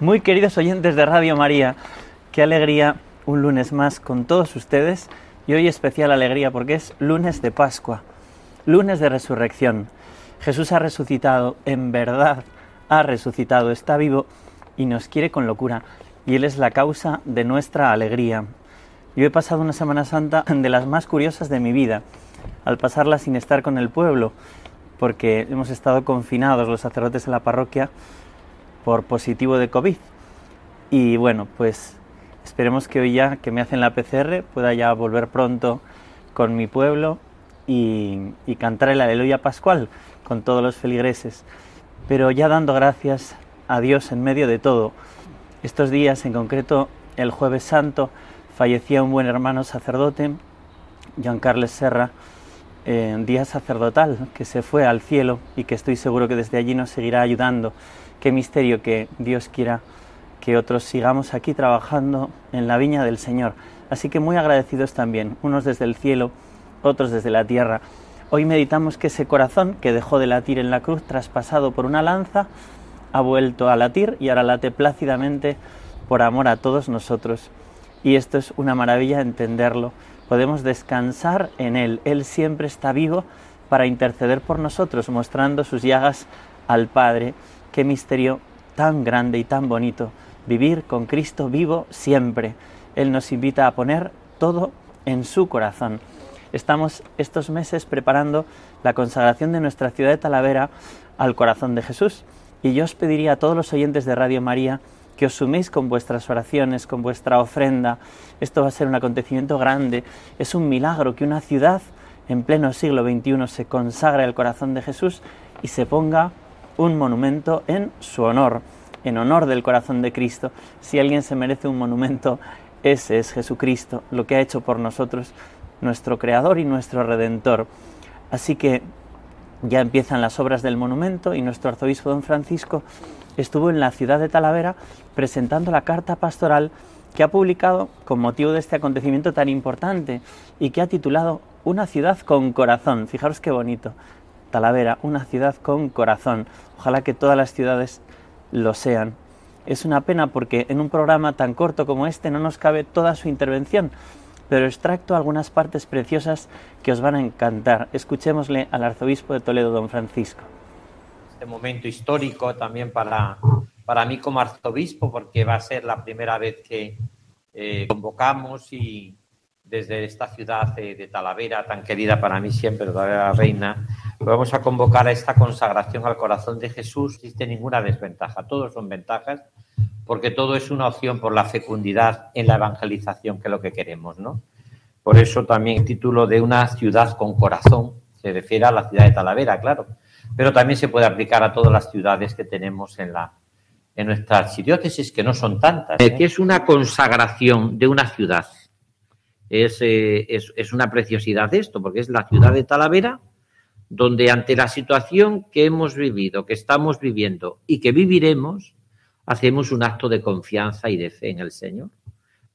Muy queridos oyentes de Radio María, qué alegría un lunes más con todos ustedes y hoy especial alegría porque es lunes de Pascua, lunes de resurrección. Jesús ha resucitado, en verdad ha resucitado, está vivo y nos quiere con locura y Él es la causa de nuestra alegría. Yo he pasado una Semana Santa de las más curiosas de mi vida, al pasarla sin estar con el pueblo, porque hemos estado confinados los sacerdotes de la parroquia por positivo de COVID. Y bueno, pues esperemos que hoy ya que me hacen la PCR pueda ya volver pronto con mi pueblo y, cantar el aleluya pascual con todos los feligreses. Pero ya dando gracias a Dios en medio de todo. Estos días, en concreto el jueves santo, fallecía un buen hermano sacerdote, Juan Carles Serra, en día sacerdotal, que se fue al cielo y que estoy seguro que desde allí nos seguirá ayudando Qué misterio que Dios quiera que otros sigamos aquí trabajando en la viña del Señor. Así que muy agradecidos también, unos desde el cielo, otros desde la tierra. Hoy meditamos que ese corazón que dejó de latir en la cruz, traspasado por una lanza, ha vuelto a latir y ahora late plácidamente por amor a todos nosotros. Y esto es una maravilla entenderlo. Podemos descansar en Él. Él siempre está vivo para interceder por nosotros, mostrando sus llagas al Padre Qué misterio tan grande y tan bonito, vivir con Cristo vivo siempre. Él nos invita a poner todo en su corazón. Estamos estos meses preparando la consagración de nuestra ciudad de Talavera al corazón de Jesús. Y yo os pediría a todos los oyentes de Radio María que os suméis con vuestras oraciones, con vuestra ofrenda. Esto va a ser un acontecimiento grande. Es un milagro que una ciudad en pleno siglo XXI se consagre al corazón de Jesús y se ponga un monumento en su honor, en honor del corazón de Cristo. Si alguien se merece un monumento, ese es Jesucristo, lo que ha hecho por nosotros nuestro Creador y nuestro Redentor. Así que ya empiezan las obras del monumento y nuestro arzobispo don Francisco estuvo en la ciudad de Talavera presentando la carta pastoral que ha publicado con motivo de este acontecimiento tan importante y que ha titulado Una ciudad con corazón. Fijaros qué bonito. Talavera, una ciudad con corazón. Ojalá que todas las ciudades lo sean. Es una pena porque en un programa tan corto como este no nos cabe toda su intervención, pero extracto algunas partes preciosas que os van a encantar. Escuchémosle al arzobispo de Toledo, don Francisco. Este momento histórico también para, para mí como arzobispo, porque va a ser la primera vez que eh, convocamos y desde esta ciudad de, Talavera, tan querida para mí siempre, la Reina, vamos a convocar a esta consagración al corazón de Jesús. Existe ninguna desventaja, todos son ventajas, porque todo es una opción por la fecundidad en la evangelización, que es lo que queremos, ¿no? Por eso también el título de una ciudad con corazón se refiere a la ciudad de Talavera, claro, pero también se puede aplicar a todas las ciudades que tenemos en la en nuestra archidiócesis, que no son tantas. ¿eh? Que es una consagración de una ciudad. Es, eh, es, es una preciosidad esto, porque es la ciudad de Talavera, donde ante la situación que hemos vivido, que estamos viviendo y que viviremos, hacemos un acto de confianza y de fe en el Señor.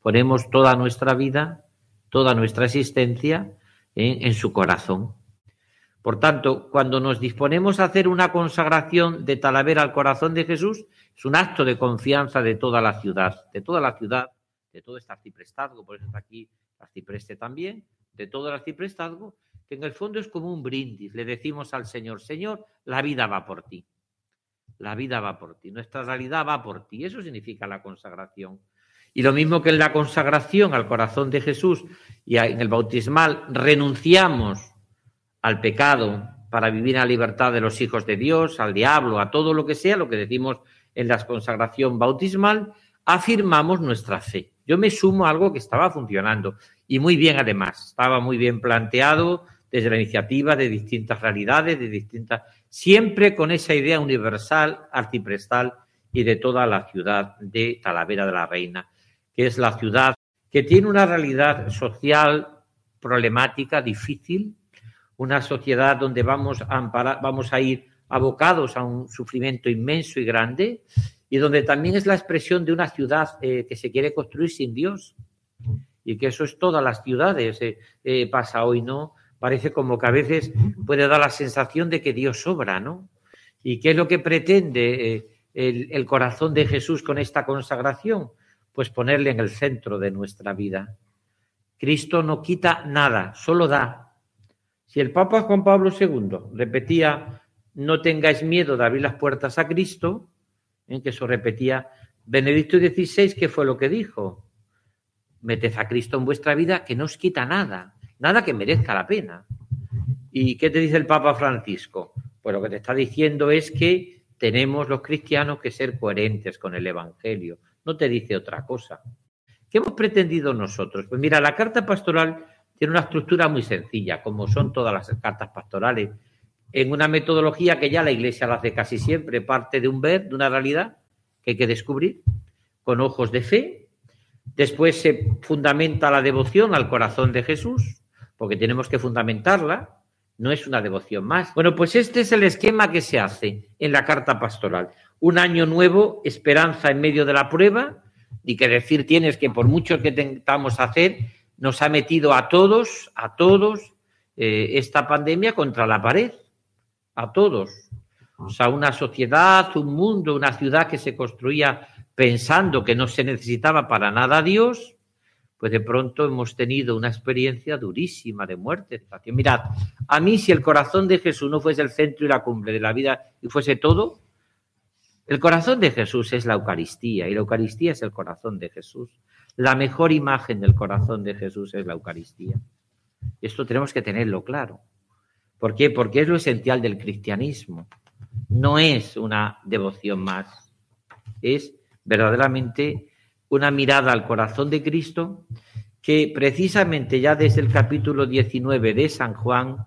Ponemos toda nuestra vida, toda nuestra existencia en, su corazón. Por tanto, cuando nos disponemos a hacer una consagración de Talavera al corazón de Jesús, es un acto de confianza de toda la ciudad, de toda la ciudad, de todo este arciprestazgo, por eso está aquí arcipreste también, de todo el arciprestazgo, que en el fondo es como un brindis. Le decimos al Señor, Señor, la vida va por ti. La vida va por ti, nuestra realidad va por ti. Eso significa la consagración. Y lo mismo que en la consagración al corazón de Jesús y en el bautismal renunciamos al pecado para vivir la libertad de los hijos de Dios, al diablo, a todo lo que sea, lo que decimos en la consagración bautismal, afirmamos nuestra fe. Yo me sumo a algo que estaba funcionando y muy bien además, estaba muy bien planteado desde la iniciativa de distintas realidades, de distintas, siempre con esa idea universal, artiprestal y de toda la ciudad de Talavera de la Reina, que es la ciudad que tiene una realidad social problemática, difícil, una sociedad donde vamos a, vamos a ir abocados a un sufrimiento inmenso y grande, y donde también es la expresión de una ciudad eh, que se quiere construir sin Dios, y que eso es todas las ciudades, eh, eh, pasa hoy, ¿no? Parece como que a veces puede dar la sensación de que Dios sobra, ¿no? ¿Y qué es lo que pretende el corazón de Jesús con esta consagración? pues ponerle en el centro de nuestra vida. Cristo no quita nada, solo da. Si el Papa Juan Pablo II repetía, no tengáis miedo de abrir las puertas a Cristo, en que eso repetía Benedicto XVI, ¿qué fue lo que dijo? Meted a Cristo en vuestra vida que no os quita nada, nada que merezca la pena. ¿Y qué te dice el Papa Francisco? Pues lo que te está diciendo es que tenemos los cristianos que ser coherentes con el Evangelio, no te dice otra cosa. ¿Qué hemos pretendido nosotros? Pues mira, la carta pastoral tiene una estructura muy sencilla, como son todas las cartas pastorales, en una metodología que ya la Iglesia la hace casi siempre, parte de un ver, de una realidad que hay que descubrir con ojos de fe. Después se fundamenta la devoción al corazón de Jesús, porque tenemos que fundamentarla, no es una devoción más. Bueno, pues este es el esquema que se hace en la carta pastoral un año nuevo, esperanza en medio de la prueba, y que decir tienes que por mucho que intentamos hacer, nos ha metido a todos, a todos, eh, esta pandemia contra la pared, a todos. O sea, una sociedad, un mundo, una ciudad que se construía pensando que no se necesitaba para nada a Dios, pues de pronto hemos tenido una experiencia durísima de muerte. Mirad, a mí si el corazón de Jesús no fuese el centro y la cumbre de la vida y fuese todo, el corazón de Jesús es la Eucaristía y la Eucaristía es el corazón de Jesús. La mejor imagen del corazón de Jesús es la Eucaristía. Esto tenemos que tenerlo claro. ¿Por qué? Porque es lo esencial del cristianismo. No es una devoción más. Es verdaderamente una mirada al corazón de Cristo que precisamente ya desde el capítulo 19 de San Juan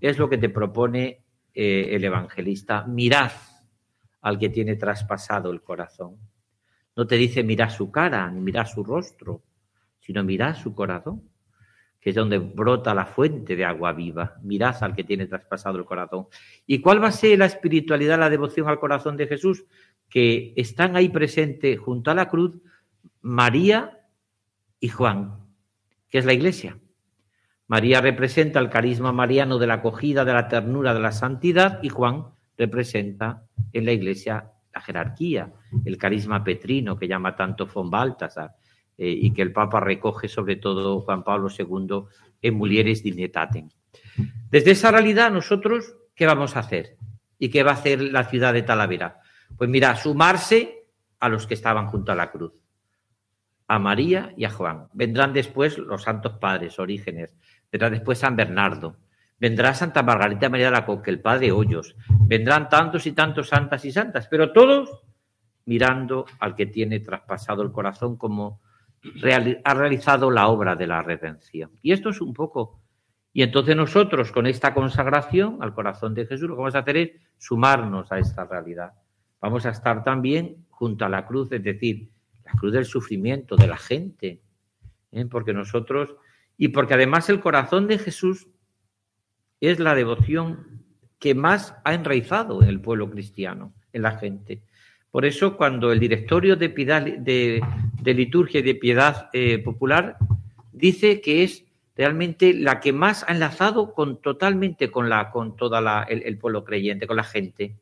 es lo que te propone eh, el evangelista. Mirad al que tiene traspasado el corazón. No te dice mira su cara, ni mira su rostro, sino mira su corazón, que es donde brota la fuente de agua viva. Mirad al que tiene traspasado el corazón. ¿Y cuál va a ser la espiritualidad, la devoción al corazón de Jesús? Que están ahí presentes junto a la cruz María y Juan, que es la iglesia. María representa el carisma mariano de la acogida, de la ternura, de la santidad, y Juan representa en la Iglesia la jerarquía, el carisma petrino que llama tanto von Baltasar eh, y que el Papa recoge sobre todo Juan Pablo II en Mulieres Dignitatem. Desde esa realidad nosotros, ¿qué vamos a hacer? ¿Y qué va a hacer la ciudad de Talavera? Pues mira, sumarse a los que estaban junto a la cruz, a María y a Juan. Vendrán después los santos padres, orígenes, vendrá después San Bernardo, vendrá Santa Margarita María de la Coque, el Padre Hoyos, vendrán tantos y tantos santas y santas, pero todos mirando al que tiene traspasado el corazón como ha realizado la obra de la redención. Y esto es un poco. Y entonces nosotros con esta consagración al corazón de Jesús lo que vamos a hacer es sumarnos a esta realidad. Vamos a estar también junto a la cruz, es decir, la cruz del sufrimiento de la gente, ¿eh? porque nosotros, y porque además el corazón de Jesús es la devoción que más ha enraizado en el pueblo cristiano, en la gente. Por eso, cuando el directorio de, de, liturgia y de piedad eh, popular dice que es realmente la que más ha enlazado con, totalmente con, la, con todo el, pueblo creyente, con la gente.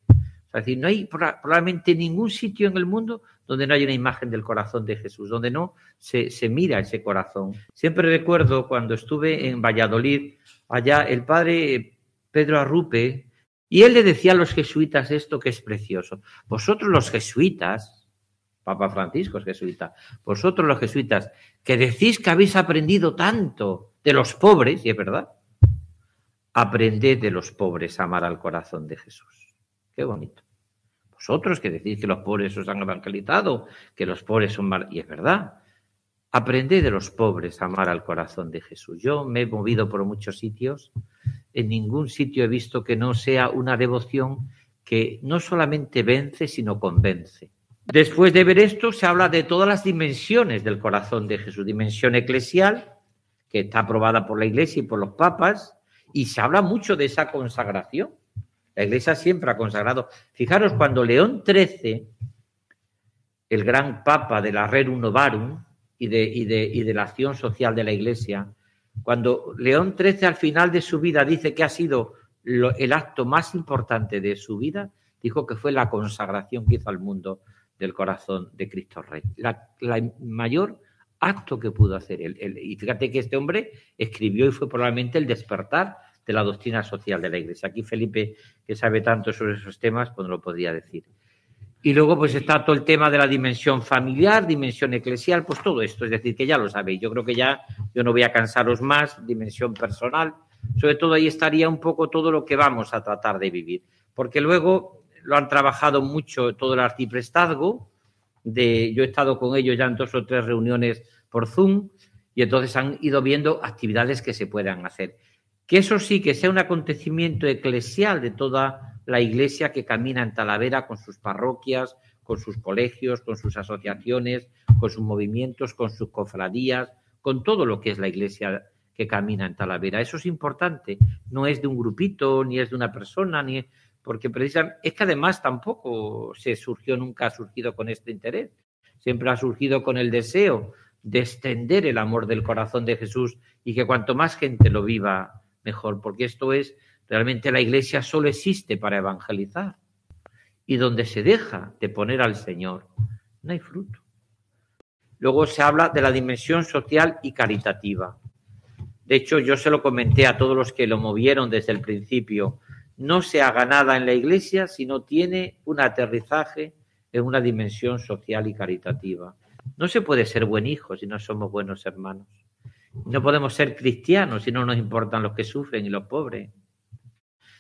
Es decir, no hay probablemente ningún sitio en el mundo donde no haya una imagen del corazón de Jesús, donde no se, se mira ese corazón. Siempre recuerdo cuando estuve en Valladolid, allá el padre Pedro Arrupe, y él le decía a los jesuitas esto que es precioso. Vosotros los jesuitas, Papa Francisco es jesuita, vosotros los jesuitas, que decís que habéis aprendido tanto de los pobres, y es verdad, aprended de los pobres a amar al corazón de Jesús. Qué bonito. Vosotros que decís que los pobres os han evangelizado, que los pobres son mal... Y es verdad. Aprended de los pobres a amar al corazón de Jesús. Yo me he movido por muchos sitios. En ningún sitio he visto que no sea una devoción que no solamente vence, sino convence. Después de ver esto, se habla de todas las dimensiones del corazón de Jesús. Dimensión eclesial, que está aprobada por la Iglesia y por los papas, y se habla mucho de esa consagración. La Iglesia siempre ha consagrado. Fijaros, cuando León XIII, el gran papa de la Rerum Novarum y de, la acción social de la Iglesia, cuando León XIII al final de su vida dice que ha sido el acto más importante de su vida, dijo que fue la consagración que hizo al mundo del corazón de Cristo Rey. La, mayor acto que pudo hacer él. Y fíjate que este hombre escribió y fue probablemente el despertar de la doctrina social de la Iglesia. Aquí Felipe, que sabe tanto sobre esos temas, pues no lo podría decir. Y luego pues está todo el tema de la dimensión familiar, dimensión eclesial, pues todo esto, es decir, que ya lo sabéis. Yo creo que ya yo no voy a cansaros más, dimensión personal, sobre todo ahí estaría un poco todo lo que vamos a tratar de vivir, porque luego lo han trabajado mucho todo el arciprestazgo, de, yo he estado con ellos ya en dos o tres reuniones por Zoom, y entonces han ido viendo actividades que se puedan hacer. Que eso sí, que sea un acontecimiento eclesial de toda la iglesia que camina en Talavera con sus parroquias, con sus colegios, con sus asociaciones, con sus movimientos, con sus cofradías, con todo lo que es la iglesia que camina en Talavera. Eso es importante. No es de un grupito, ni es de una persona, ni porque precisamente es que además tampoco se surgió, nunca ha surgido con este interés. Siempre ha surgido con el deseo de extender el amor del corazón de Jesús y que cuanto más gente lo viva, mejor, porque esto es, realmente la iglesia solo existe para evangelizar. Y donde se deja de poner al Señor, no hay fruto. Luego se habla de la dimensión social y caritativa. De hecho, yo se lo comenté a todos los que lo movieron desde el principio. No se haga nada en la iglesia si no tiene un aterrizaje en una dimensión social y caritativa. No se puede ser buen hijo si no somos buenos hermanos. No podemos ser cristianos si no nos importan los que sufren y los pobres.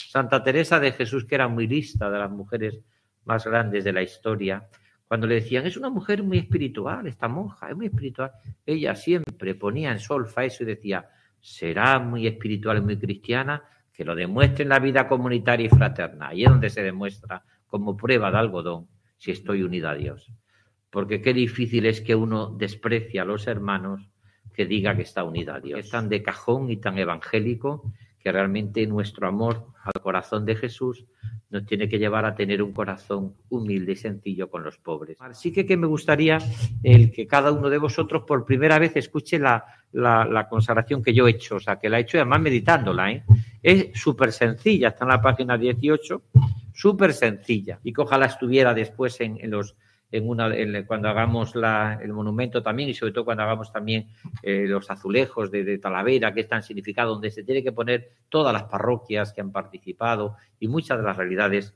Santa Teresa de Jesús, que era muy lista, de las mujeres más grandes de la historia, cuando le decían, es una mujer muy espiritual, esta monja, es muy espiritual, ella siempre ponía en solfa eso y decía, será muy espiritual y muy cristiana, que lo demuestre en la vida comunitaria y fraterna. Ahí es donde se demuestra como prueba de algodón si estoy unida a Dios. Porque qué difícil es que uno desprecie a los hermanos que diga que está unida a Dios. Es tan de cajón y tan evangélico que realmente nuestro amor al corazón de Jesús nos tiene que llevar a tener un corazón humilde y sencillo con los pobres. Así que, que me gustaría el que cada uno de vosotros por primera vez escuche la, la, consagración que yo he hecho, o sea, que la he hecho además meditándola. ¿eh? Es súper sencilla, está en la página 18, súper sencilla. Y que ojalá estuviera después en, los cuando hagamos la, el monumento también y sobre todo cuando hagamos también eh, los azulejos de, Talavera, que es tan significado, donde se tiene que poner todas las parroquias que han participado y muchas de las realidades.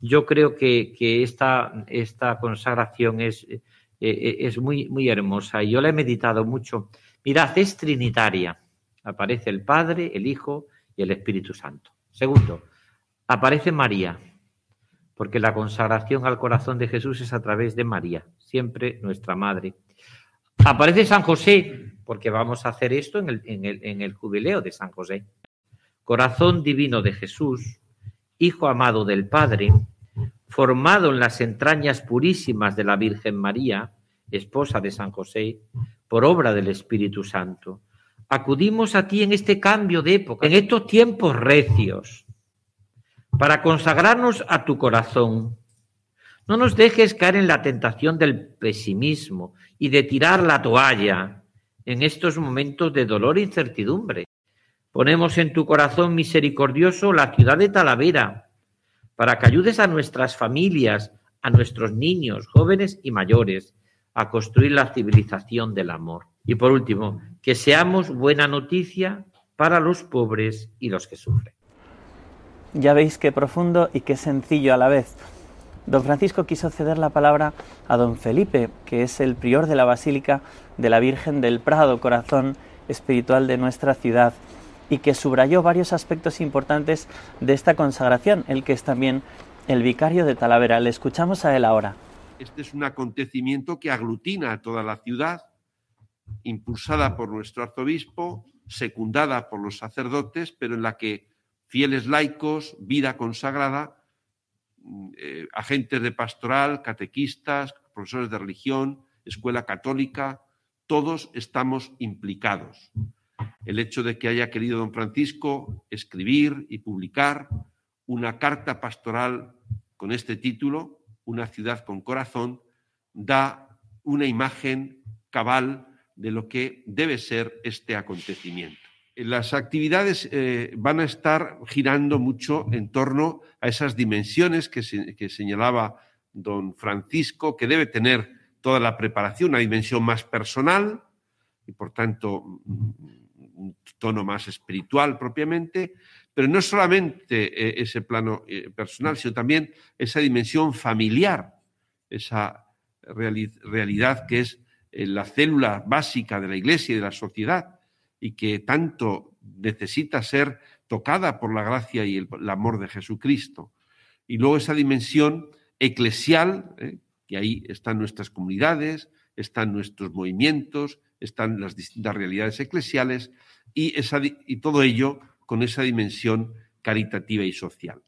Yo creo que, esta, esta consagración es, eh, es muy, muy hermosa y yo la he meditado mucho Mirad, es trinitaria. Aparece el Padre, el Hijo y el Espíritu Santo. Segundo, aparece María, porque la consagración al corazón de Jesús es a través de María, siempre nuestra Madre. Aparece San José, porque vamos a hacer esto en el, en el jubileo de San José. Corazón divino de Jesús, Hijo amado del Padre, formado en las entrañas purísimas de la Virgen María, esposa de San José, por obra del Espíritu Santo. Acudimos a ti en este cambio de época, en estos tiempos recios, para consagrarnos a tu corazón. No nos dejes caer en la tentación del pesimismo y de tirar la toalla en estos momentos de dolor e incertidumbre. Ponemos en tu corazón misericordioso la ciudad de Talavera, para que ayudes a nuestras familias, a nuestros niños, jóvenes y mayores, a construir la civilización del amor. Y por último, que seamos buena noticia para los pobres y los que sufren. Ya veis qué profundo y qué sencillo a la vez. Don Francisco quiso ceder la palabra a don Felipe, que es el prior de la Basílica de la Virgen del Prado, corazón espiritual de nuestra ciudad. y que subrayó varios aspectos importantes de esta consagración, el que es también el vicario de Talavera. Le escuchamos a él ahora. Este es un acontecimiento que aglutina a toda la ciudad, impulsada por nuestro arzobispo, secundada por los sacerdotes, pero en la que fieles laicos, vida consagrada, mm, eh, agentes de pastoral, catequistas, profesores de religión, escuela católica, todos estamos implicados. El hecho de que haya querido don Francisco escribir y publicar una carta pastoral con este título, Una ciudad con corazón, da una imagen cabal de lo que debe ser este acontecimiento. Las actividades eh, van a estar girando mucho en torno a esas dimensiones que, señalaba don Francisco, que debe tener toda la preparación, una dimensión más personal y por tanto un tono más espiritual propiamente, pero no solamente eh, ese plano eh, personal, sino también esa dimensión familiar, esa realidad que es la célula básica de la Iglesia y de la sociedad y que tanto necesita ser tocada por la gracia y el, amor de Jesucristo. Y luego esa dimensión eclesial, que ahí están nuestras comunidades, están nuestros movimientos, están las distintas realidades eclesiales y, esa, y todo ello con esa dimensión caritativa y social.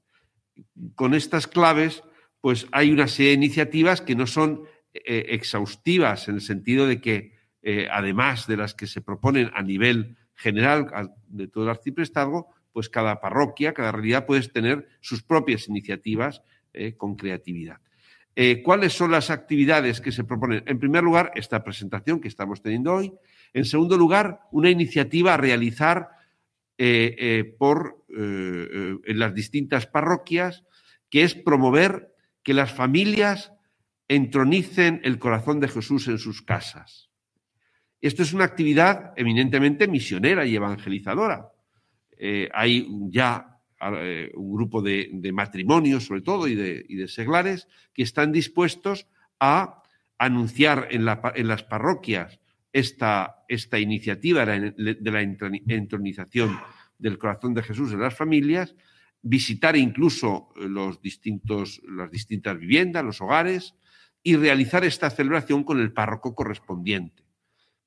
Con estas claves, pues hay una serie de iniciativas que no son eh, exhaustivas en el sentido de que, eh, además de las que se proponen a nivel general de todo el arciprestazgo, pues cada parroquia, cada realidad puede tener sus propias iniciativas eh, con creatividad. Eh, ¿Cuáles son las actividades que se proponen? En primer lugar, esta presentación que estamos teniendo hoy. En segundo lugar, una iniciativa a realizar por, en las distintas parroquias, que es promover que las familias entronicen el corazón de Jesús en sus casas. Esto es una actividad eminentemente misionera y evangelizadora. hay ya eh, un grupo de, matrimonios, sobre todo, y de, seglares, que están dispuestos a anunciar en, las parroquias esta, iniciativa de la entronización del corazón de Jesús en las familias, visitar incluso los distintos, las distintas viviendas, los hogares, y realizar esta celebración con el párroco correspondiente.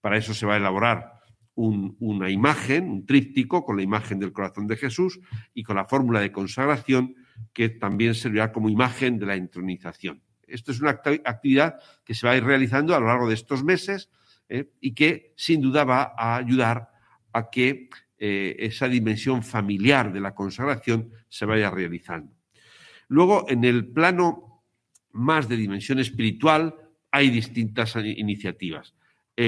Para eso se va a elaborar una imagen, un tríptico con la imagen del corazón de Jesús y con la fórmula de consagración que también servirá como imagen de la entronización. Esto es una actividad que se va a ir realizando a lo largo de estos meses ¿eh? y que sin duda va a ayudar a que eh, esa dimensión familiar de la consagración se vaya realizando. Luego, en el plano más de dimensión espiritual, hay distintas iniciativas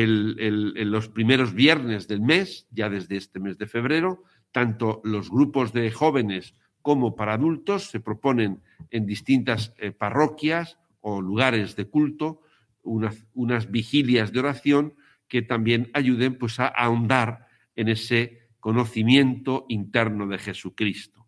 en los primeros viernes del mes, ya desde este mes de febrero, tanto los grupos de jóvenes como para adultos se proponen en distintas eh, parroquias o lugares de culto unas, vigilias de oración que también ayuden pues, a ahondar en ese conocimiento interno de Jesucristo,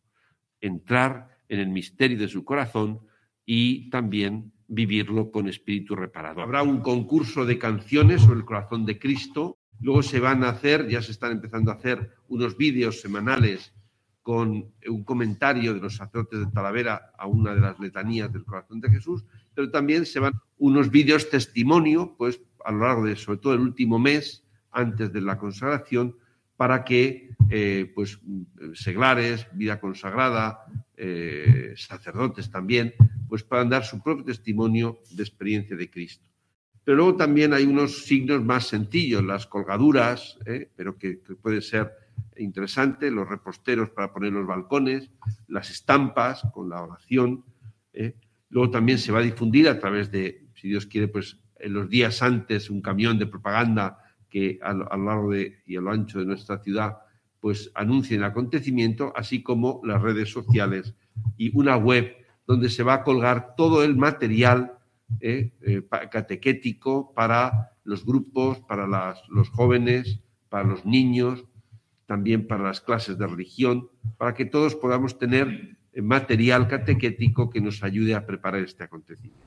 entrar en el misterio de su corazón y también vivirlo con espíritu reparador. Habrá un concurso de canciones sobre el corazón de Cristo. Luego se van a hacer, ya se están empezando a hacer unos vídeos semanales con un comentario de los sacerdotes de Talavera a una de las letanías del corazón de Jesús, pero también se van unos vídeos testimonio, pues a lo largo de sobre todo el último mes antes de la consagración, para que eh, pues seglares, vida consagrada, eh, sacerdotes también, pues puedan dar su propio testimonio de experiencia de Cristo. Pero luego también hay unos signos más sencillos, las colgaduras, ¿eh? pero que, puede ser interesante, los reposteros para poner los balcones, las estampas con la oración. Luego también se va a difundir a través de, si Dios quiere, pues en los días antes un camión de propaganda que a lo, largo de, y a lo ancho de nuestra ciudad pues anuncien el acontecimiento, así como las redes sociales y una web donde se va a colgar todo el material eh, eh, catequético para los grupos, para los jóvenes, para los niños, también para las clases de religión, para que todos podamos tener eh, material catequético que nos ayude a preparar este acontecimiento.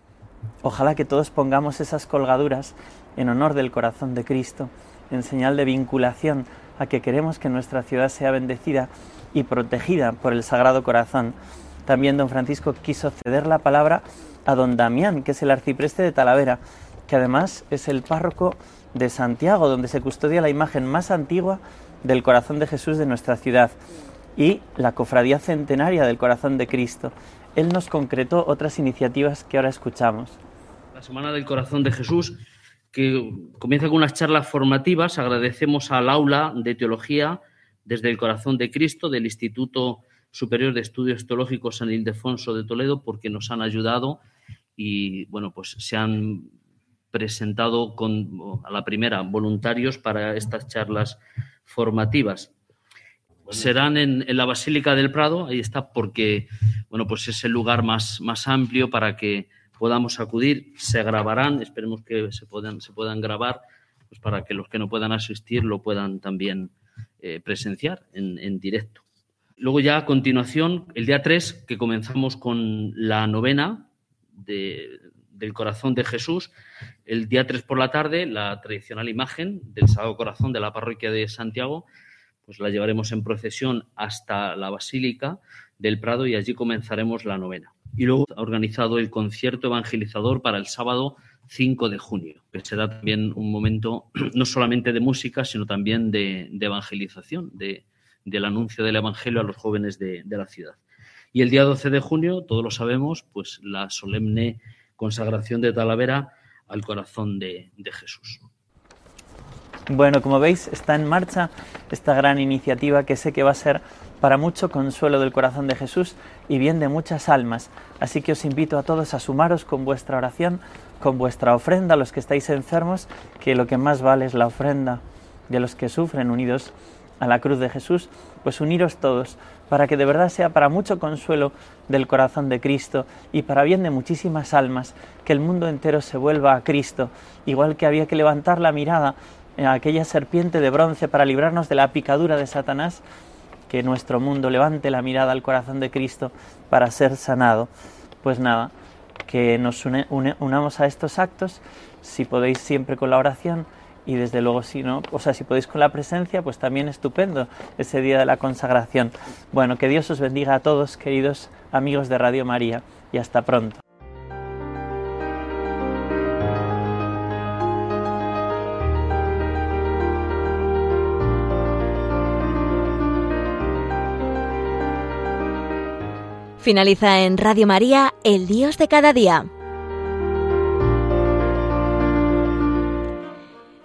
Ojalá que todos pongamos esas colgaduras en honor del corazón de Cristo, en señal de vinculación a que queremos que nuestra ciudad sea bendecida y protegida por el Sagrado Corazón. También don Francisco quiso ceder la palabra a don Damián, que es el arcipreste de Talavera, que además es el párroco de Santiago, donde se custodia la imagen más antigua del corazón de Jesús de nuestra ciudad y la cofradía centenaria del corazón de Cristo. Él nos concretó otras iniciativas que ahora escuchamos. La Semana del Corazón de Jesús, que comienza con unas charlas formativas. Agradecemos al aula de teología desde el corazón de Cristo del Instituto Superior de Estudios Teológicos San Ildefonso de Toledo porque nos han ayudado y bueno, pues se han presentado con, a la primera voluntarios para estas charlas formativas. Serán en, la Basílica del Prado, ahí está, porque bueno, pues es el lugar más, más amplio para que podamos acudir. Se grabarán, esperemos que se puedan, se puedan grabar, pues para que los que no puedan asistir lo puedan también eh, presenciar en, en directo. Luego ya a continuación, el día 3, que comenzamos con la novena de, del corazón de Jesús. El día 3 por la tarde, la tradicional imagen del Sagrado Corazón de la parroquia de Santiago, pues la llevaremos en procesión hasta la Basílica del Prado y allí comenzaremos la novena. Y luego ha organizado el concierto evangelizador para el sábado 5 de junio, que será también un momento no solamente de música, sino también de, evangelización, de, del anuncio del Evangelio a los jóvenes de, la ciudad. Y el día 12 de junio, todos lo sabemos, pues la solemne consagración de Talavera al corazón de, Jesús. Bueno, como veis, está en marcha esta gran iniciativa que sé que va a ser para mucho consuelo del corazón de Jesús y bien de muchas almas. Así que os invito a todos a sumaros con vuestra oración, con vuestra ofrenda, a los que estáis enfermos, que lo que más vale es la ofrenda de los que sufren unidos a la cruz de Jesús, pues uniros todos para que de verdad sea para mucho consuelo del corazón de Cristo y para bien de muchísimas almas, que el mundo entero se vuelva a Cristo, igual que había que levantar la mirada a aquella serpiente de bronce para librarnos de la picadura de Satanás, que nuestro mundo levante la mirada al corazón de Cristo para ser sanado. Pues nada, que nos unamos a estos actos, si podéis siempre con la oración, y desde luego si no, o sea, si podéis con la presencia, pues también estupendo ese día de la consagración. Bueno, que Dios os bendiga a todos, queridos amigos de Radio María, y hasta pronto. Finaliza en Radio María, El Dios de cada día.